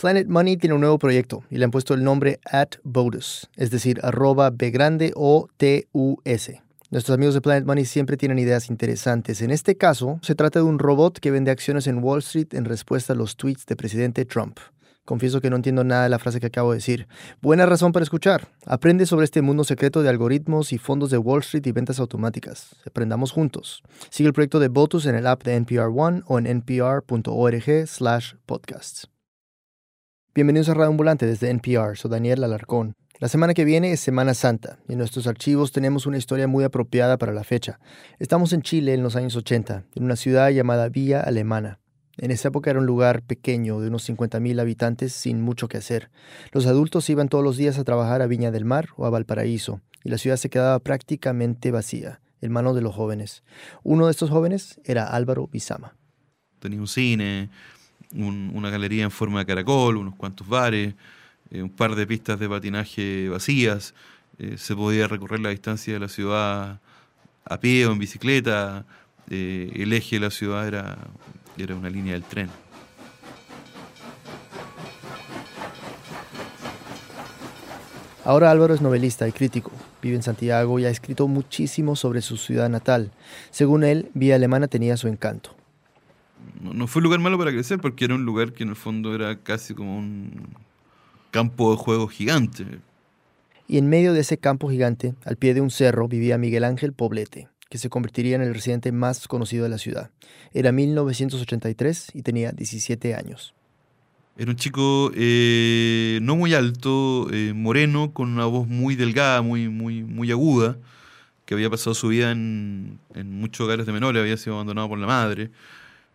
Planet Money tiene un nuevo proyecto y le han puesto el nombre at Botus, es decir, arroba B grande o T-U-S. Nuestros amigos de Planet Money siempre tienen ideas interesantes. En este caso, se trata de un robot que vende acciones en Wall Street en respuesta a los tweets del presidente Trump. Confieso que no entiendo nada de la frase que acabo de decir. Buena razón para escuchar. Aprende sobre este mundo secreto de algoritmos y fondos de Wall Street y ventas automáticas. Aprendamos juntos. Sigue el proyecto de Botus en el app de NPR One o en npr.org slash podcasts. Bienvenidos a Radio Ambulante desde NPR. Soy Daniel Alarcón. La semana que viene es Semana Santa y en nuestros archivos tenemos una historia muy apropiada para la fecha. Estamos en Chile en los años 80, en una ciudad llamada Villa Alemana. En esa época era un lugar pequeño de unos 50.000 habitantes sin mucho que hacer. Los adultos iban todos los días a trabajar a Viña del Mar o a Valparaíso y la ciudad se quedaba prácticamente vacía en manos de los jóvenes. Uno de estos jóvenes era Álvaro Bizama. Tenía un cine, una galería en forma de caracol, unos cuantos bares, eh, un par de pistas de patinaje vacías, eh, se podía recorrer la distancia de la ciudad a pie o en bicicleta, eh, el eje de la ciudad era, era una línea del tren. Ahora Álvaro es novelista y crítico. Vive en Santiago y ha escrito muchísimo sobre su ciudad natal. Según él, Vía Alemana tenía su encanto. No, fue un lugar malo para crecer porque era un lugar que en el fondo era casi como un campo de juego gigante. Y en medio de ese campo gigante, al pie de un cerro, vivía Miguel Ángel Poblete, que se convertiría en el residente más conocido de la ciudad. Era 1983 y tenía 17 años. Era un chico eh, no muy alto, eh, moreno, con una voz muy delgada, muy, muy, muy aguda, que había pasado su vida en, muchos hogares de menores, había sido abandonado por la madre.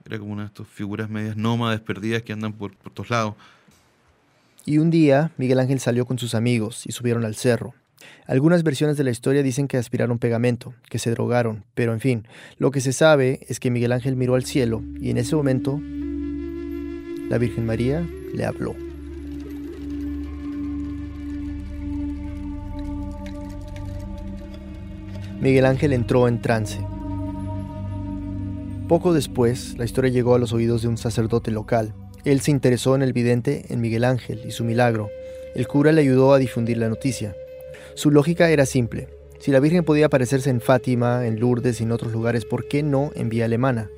Era como una de estas figuras medias nómadas, perdidas, que andan por, por todos lados. Y un día Miguel Ángel salió con sus amigos y subieron al cerro. Algunas versiones de la historia dicen que aspiraron pegamento, que se drogaron, pero en fin, lo que se sabe es que Miguel Ángel miró al cielo y en ese momento la Virgen María le habló. Miguel Ángel entró en trance. Poco después, la historia llegó a los oídos de un sacerdote local, él se interesó en el vidente, en Miguel Ángel y su milagro. El cura le ayudó a difundir la noticia. Su lógica era simple. Si la Virgen podía aparecerse en Fátima, en Lourdes y en otros lugares, ¿por qué no en Vía Alemana?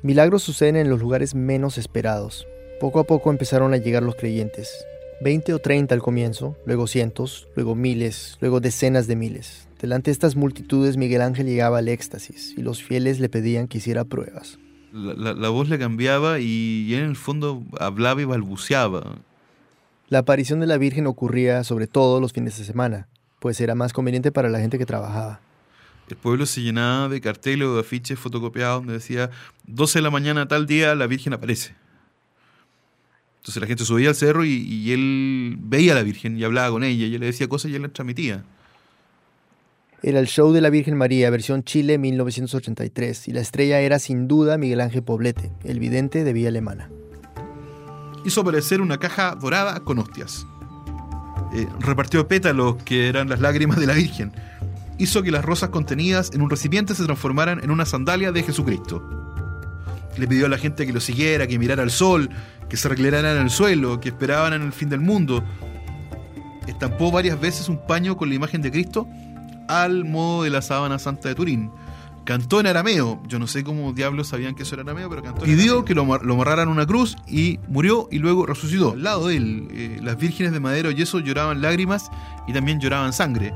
Milagros suceden en los lugares menos esperados. Poco a poco empezaron a llegar los creyentes. Veinte o treinta al comienzo, luego cientos, luego miles, luego decenas de miles. Delante de estas multitudes Miguel Ángel llegaba al éxtasis y los fieles le pedían que hiciera pruebas la, voz le cambiaba y, en el fondo hablaba y balbuceaba. La aparición de la Virgen ocurría sobre todo los fines de semana, pues era más conveniente para la gente que trabajaba. El pueblo se llenaba de carteles o de afiches fotocopiados donde decía 12 de la mañana tal día la Virgen aparece. Entonces la gente subía al cerro y, y él veía a la Virgen y hablaba con ella y él le decía cosas y él las transmitía. Era el show de la Virgen María, versión Chile 1983, y la estrella era sin duda Miguel Ángel Poblete, el vidente de Vía Alemana. Hizo aparecer una caja dorada con hostias. Eh, repartió pétalos que eran las lágrimas de la Virgen. Hizo que las rosas contenidas en un recipiente se transformaran en una sandalia de Jesucristo. Le pidió a la gente que lo siguiera, que mirara al sol, que se reclinaran en el suelo, que esperaban en el fin del mundo. Estampó varias veces un paño con la imagen de Cristo al modo de la sábana santa de Turín. Cantó en arameo, yo no sé cómo diablos sabían que eso era arameo, pero cantó. Pidió que lo, lo amarraran una cruz y murió y luego resucitó. Al lado de él, eh, las vírgenes de madero y eso lloraban lágrimas y también lloraban sangre.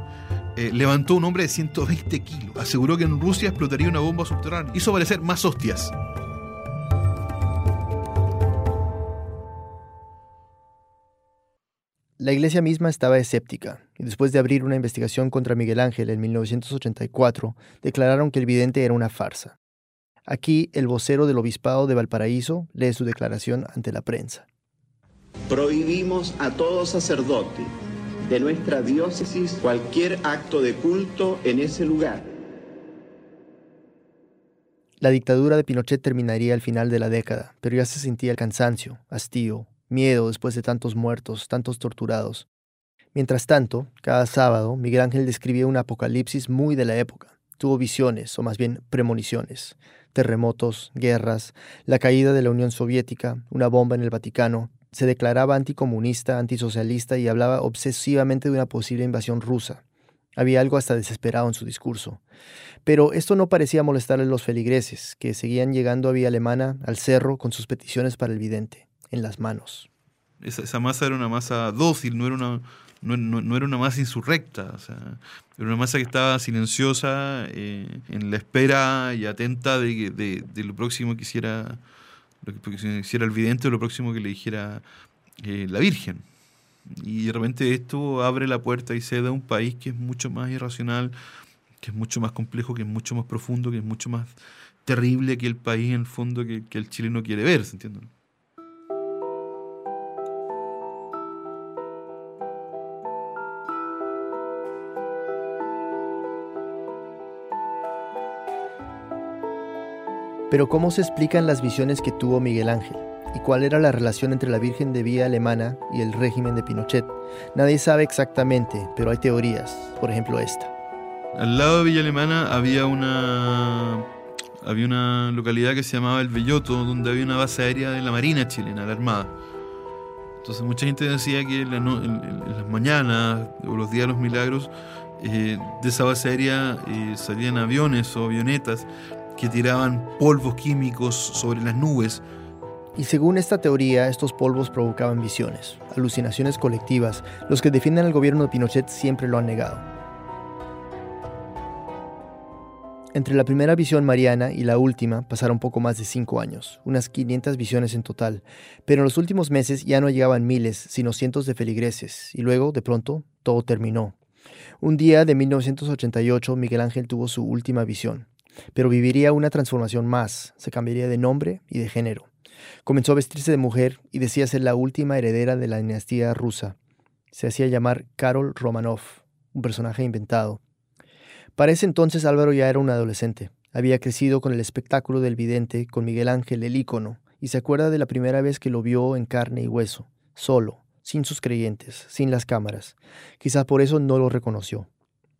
Eh, levantó un hombre de 120 kilos. Aseguró que en Rusia explotaría una bomba subterránea. Hizo aparecer más hostias. La iglesia misma estaba escéptica, y después de abrir una investigación contra Miguel Ángel en 1984, declararon que el vidente era una farsa. Aquí, el vocero del obispado de Valparaíso lee su declaración ante la prensa. Prohibimos a todo sacerdote de nuestra diócesis cualquier acto de culto en ese lugar. La dictadura de Pinochet terminaría al final de la década, pero ya se sentía el cansancio, hastío, miedo después de tantos muertos, tantos torturados. Mientras tanto, cada sábado, Miguel Ángel describía un apocalipsis muy de la época. Tuvo visiones, o más bien premoniciones, terremotos, guerras, la caída de la Unión Soviética, una bomba en el Vaticano. Se declaraba anticomunista, antisocialista y hablaba obsesivamente de una posible invasión rusa. Había algo hasta desesperado en su discurso. Pero esto no parecía molestar a los feligreses, que seguían llegando a Vía Alemana, al cerro, con sus peticiones para el vidente, en las manos. Esa, masa era una masa dócil, no era una, no, era una masa insurrecta, o sea, era una masa que estaba silenciosa, eh, en la espera y atenta de, lo próximo que hiciera, lo que hiciera el vidente o lo próximo que le dijera eh, la Virgen. Y de repente esto abre la puerta y se da un país que es mucho más irracional, que es mucho más complejo, que es mucho más profundo, que es mucho más terrible que el país en el fondo que, que el chileno quiere ver, ¿se entiende? Pero ¿cómo se explican las visiones que tuvo Miguel Ángel? ¿Y cuál era la relación entre la Virgen de Vía Alemana y el régimen de Pinochet? Nadie sabe exactamente, pero hay teorías, por ejemplo esta. Al lado de Villa Alemana había una, había una localidad que se llamaba El Belloto, donde había una base aérea de la Marina chilena, la Armada. Entonces mucha gente decía que en, las mañanas o los días de los milagros eh, de esa base aérea eh, salían aviones o avionetas que tiraban polvos químicos sobre las nubes. Y según esta teoría, estos polvos provocaban visiones, alucinaciones colectivas. Los que defienden al gobierno de Pinochet siempre lo han negado. Entre la primera visión mariana y la última pasaron poco más de cinco años, unas 500 visiones en total, pero en los últimos meses ya no llegaban miles, sino cientos de feligreses, y luego, de pronto, todo terminó. Un día de 1988, Miguel Ángel tuvo su última visión pero viviría una transformación más, se cambiaría de nombre y de género. Comenzó a vestirse de mujer y decía ser la última heredera de la dinastía rusa. Se hacía llamar Karol Romanov, un personaje inventado. Para ese entonces Álvaro ya era un adolescente. Había crecido con el espectáculo del vidente, con Miguel Ángel el ícono, y se acuerda de la primera vez que lo vio en carne y hueso, solo, sin sus creyentes, sin las cámaras. Quizás por eso no lo reconoció.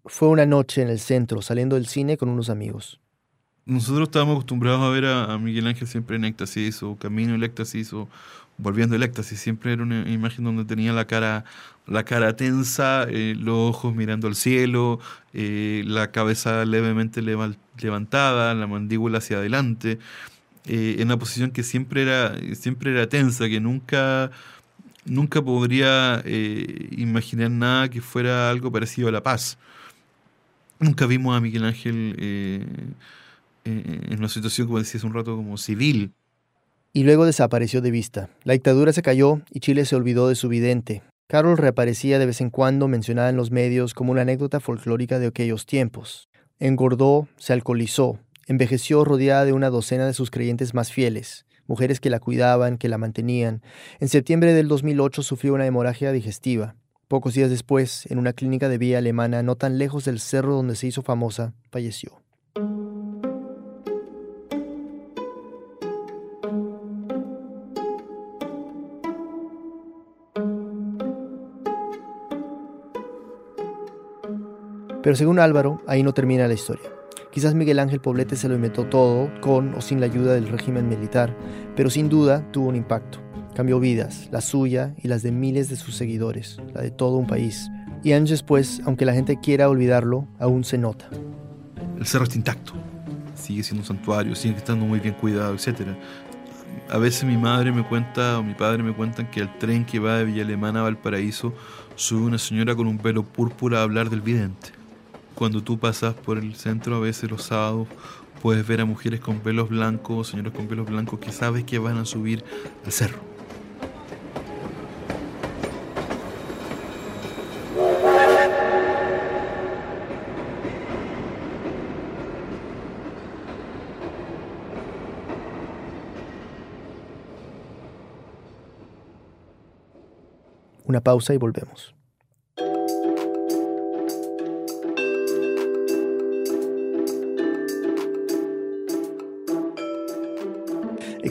Fue una noche en el centro, saliendo del cine con unos amigos nosotros estábamos acostumbrados a ver a, Miguel Ángel siempre en éxtasis o camino el éxtasis o volviendo el éxtasis. Siempre era una imagen donde tenía la cara, la cara tensa, eh, los ojos mirando al cielo, eh, la cabeza levemente levantada, la mandíbula hacia adelante, eh, en una posición que siempre era, siempre era tensa, que nunca, nunca podría imaginar nada que fuera algo parecido a la paz. Nunca vimos a Miguel Ángel en una situación, como decías un rato, como civil. Y luego desapareció de vista. La dictadura se cayó y Chile se olvidó de su vidente. Carol reaparecía de vez en cuando, mencionada en los medios como una anécdota folclórica de aquellos tiempos. Engordó, se alcoholizó, envejeció rodeada de una docena de sus creyentes más fieles, mujeres que la cuidaban, que la mantenían. En septiembre del 2008 sufrió una hemorragia digestiva. Pocos días después, en una clínica de vía alemana no tan lejos del cerro donde se hizo famosa, falleció. Pero según Álvaro, ahí no termina la historia. Quizás Miguel Ángel Poblete se lo inventó todo, con o sin la ayuda del régimen militar, pero sin duda tuvo un impacto. Cambió vidas, la suya y las de miles de sus seguidores, la de todo un país. Y años después, aunque la gente quiera olvidarlo, aún se nota. El cerro está intacto, sigue siendo un santuario, sigue estando muy bien cuidado, etc. A veces mi madre me cuenta o mi padre me cuentan que el tren que va de Villa Alemana a Valparaíso sube una señora con un pelo púrpura a hablar del vidente. Cuando tú pasas por el centro, a veces los sábados, puedes ver a mujeres con pelos blancos, señores con pelos blancos que sabes que van a subir al cerro. Una pausa y volvemos.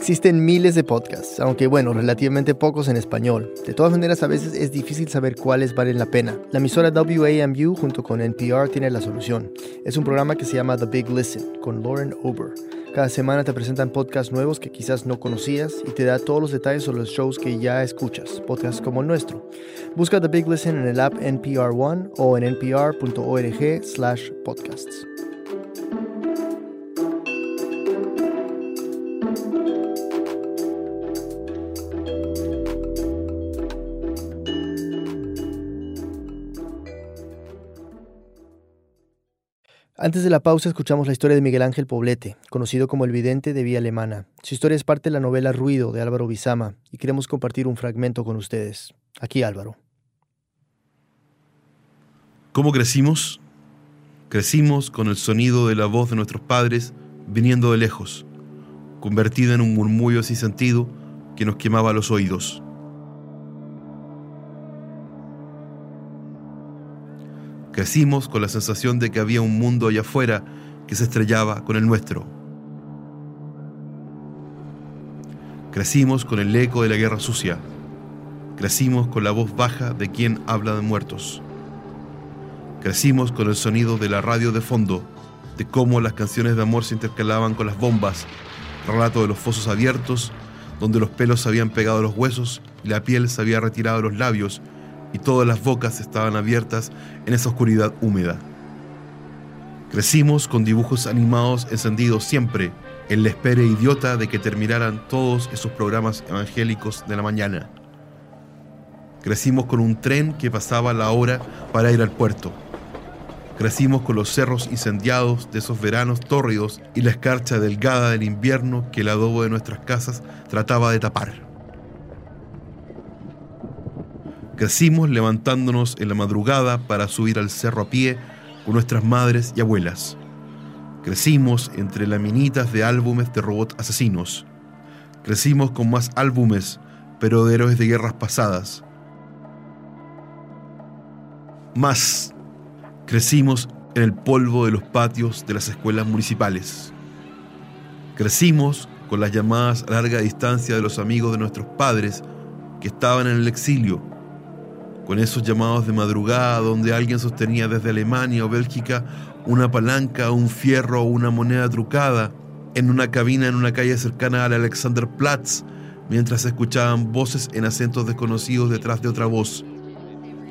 Existen miles de podcasts, aunque bueno, relativamente pocos en español. De todas maneras, a veces es difícil saber cuáles valen la pena. La emisora WAMU junto con NPR tiene la solución. Es un programa que se llama The Big Listen con Lauren Ober. Cada semana te presentan podcasts nuevos que quizás no conocías y te da todos los detalles sobre los shows que ya escuchas, podcasts como el nuestro. Busca The Big Listen en el app NPR One o en npr.org/podcasts. Antes de la pausa escuchamos la historia de Miguel Ángel Poblete, conocido como el vidente de Vía Alemana. Su historia es parte de la novela Ruido de Álvaro Bizama y queremos compartir un fragmento con ustedes. Aquí Álvaro. ¿Cómo crecimos? Crecimos con el sonido de la voz de nuestros padres viniendo de lejos, convertida en un murmullo sin sentido que nos quemaba los oídos. Crecimos con la sensación de que había un mundo allá afuera que se estrellaba con el nuestro. Crecimos con el eco de la guerra sucia. Crecimos con la voz baja de quien habla de muertos. Crecimos con el sonido de la radio de fondo, de cómo las canciones de amor se intercalaban con las bombas, relato de los fosos abiertos, donde los pelos se habían pegado a los huesos y la piel se había retirado de los labios y todas las bocas estaban abiertas en esa oscuridad húmeda. Crecimos con dibujos animados encendidos siempre en la espera idiota de que terminaran todos esos programas evangélicos de la mañana. Crecimos con un tren que pasaba la hora para ir al puerto. Crecimos con los cerros incendiados de esos veranos tórridos y la escarcha delgada del invierno que el adobo de nuestras casas trataba de tapar. Crecimos levantándonos en la madrugada para subir al cerro a pie con nuestras madres y abuelas. Crecimos entre laminitas de álbumes de robots asesinos. Crecimos con más álbumes, pero de héroes de guerras pasadas. Más, crecimos en el polvo de los patios de las escuelas municipales. Crecimos con las llamadas a larga distancia de los amigos de nuestros padres que estaban en el exilio con esos llamados de madrugada donde alguien sostenía desde Alemania o Bélgica una palanca, un fierro o una moneda trucada en una cabina en una calle cercana al Alexanderplatz, mientras se escuchaban voces en acentos desconocidos detrás de otra voz,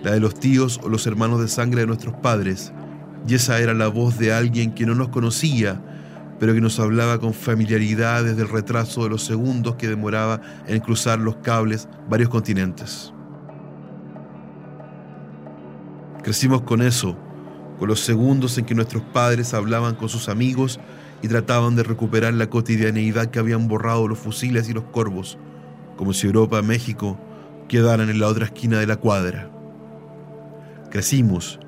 la de los tíos o los hermanos de sangre de nuestros padres, y esa era la voz de alguien que no nos conocía, pero que nos hablaba con familiaridad desde el retraso de los segundos que demoraba en cruzar los cables varios continentes. Crecimos con eso, con los segundos en que nuestros padres hablaban con sus amigos y trataban de recuperar la cotidianeidad que habían borrado los fusiles y los corvos, como si Europa México quedaran en la otra esquina de la cuadra. Crecimos.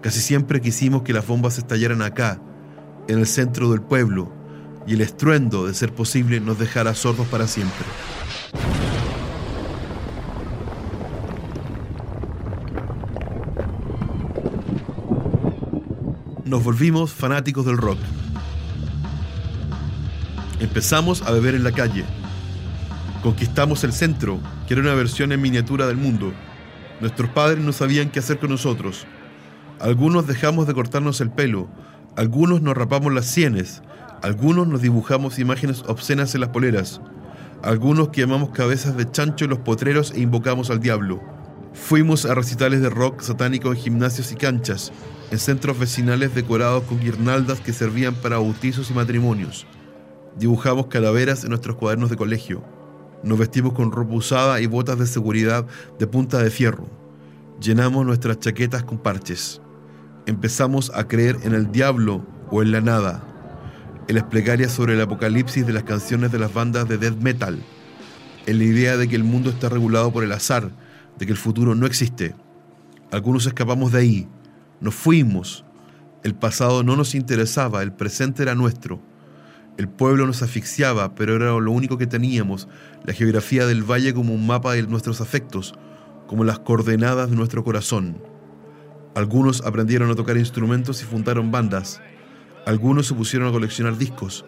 Casi siempre quisimos que las bombas estallaran acá, en el centro del pueblo, y el estruendo, de ser posible, nos dejara sordos para siempre. Nos volvimos fanáticos del rock. Empezamos a beber en la calle. Conquistamos el centro, que era una versión en miniatura del mundo. Nuestros padres no sabían qué hacer con nosotros. Algunos dejamos de cortarnos el pelo, algunos nos rapamos las sienes, algunos nos dibujamos imágenes obscenas en las poleras, algunos quemamos cabezas de chancho en los potreros e invocamos al diablo. Fuimos a recitales de rock satánico en gimnasios y canchas, en centros vecinales decorados con guirnaldas que servían para bautizos y matrimonios. Dibujamos calaveras en nuestros cuadernos de colegio. Nos vestimos con ropa usada y botas de seguridad de punta de fierro. Llenamos nuestras chaquetas con parches. Empezamos a creer en el diablo o en la nada. En las plegarias sobre el apocalipsis de las canciones de las bandas de death metal. En la idea de que el mundo está regulado por el azar, de que el futuro no existe. Algunos escapamos de ahí, nos fuimos. El pasado no nos interesaba, el presente era nuestro. El pueblo nos asfixiaba, pero era lo único que teníamos, la geografía del valle como un mapa de nuestros afectos, como las coordenadas de nuestro corazón. Algunos aprendieron a tocar instrumentos y fundaron bandas. Algunos se pusieron a coleccionar discos.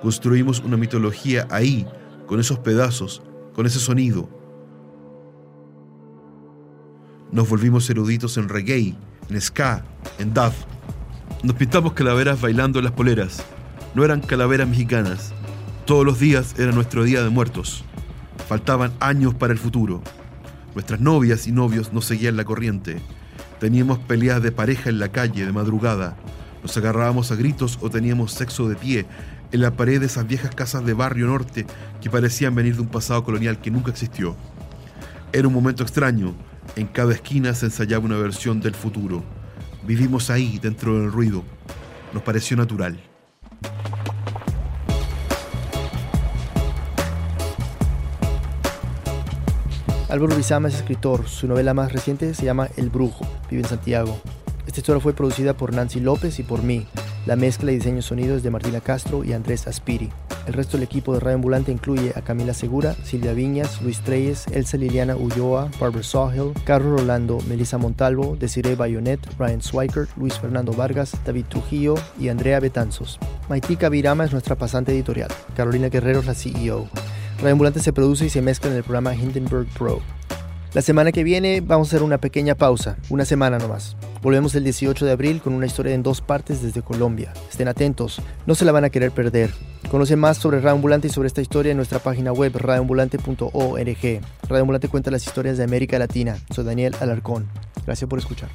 Construimos una mitología ahí, con esos pedazos, con ese sonido. Nos volvimos eruditos en reggae, en ska, en dub. Nos pintamos calaveras bailando en las poleras. No eran calaveras mexicanas. Todos los días era nuestro día de muertos. Faltaban años para el futuro. Nuestras novias y novios nos seguían la corriente. Teníamos peleas de pareja en la calle de madrugada. Nos agarrábamos a gritos o teníamos sexo de pie en la pared de esas viejas casas de barrio norte que parecían venir de un pasado colonial que nunca existió. Era un momento extraño. En cada esquina se ensayaba una versión del futuro. Vivimos ahí, dentro del ruido. Nos pareció natural. Álvaro Rizama es escritor. Su novela más reciente se llama El Brujo. Vive en Santiago. Esta historia fue producida por Nancy López y por mí. La mezcla y diseño sonidos de Martina Castro y Andrés Aspiri. El resto del equipo de Radio Ambulante incluye a Camila Segura, Silvia Viñas, Luis Treyes, Elsa Liliana Ulloa, Barbara Sawhill, Carlos Rolando, Melissa Montalvo, Desiree Bayonet, Ryan Swikert, Luis Fernando Vargas, David Trujillo y Andrea Betanzos. Maitika Virama es nuestra pasante editorial. Carolina Guerrero es la CEO. Radio Ambulante se produce y se mezcla en el programa Hindenburg Pro. La semana que viene vamos a hacer una pequeña pausa, una semana nomás. Volvemos el 18 de abril con una historia en dos partes desde Colombia. Estén atentos, no se la van a querer perder. Conoce más sobre Radio Ambulante y sobre esta historia en nuestra página web radioambulante.org. Radio Ambulante cuenta las historias de América Latina. Soy Daniel Alarcón. Gracias por escuchar.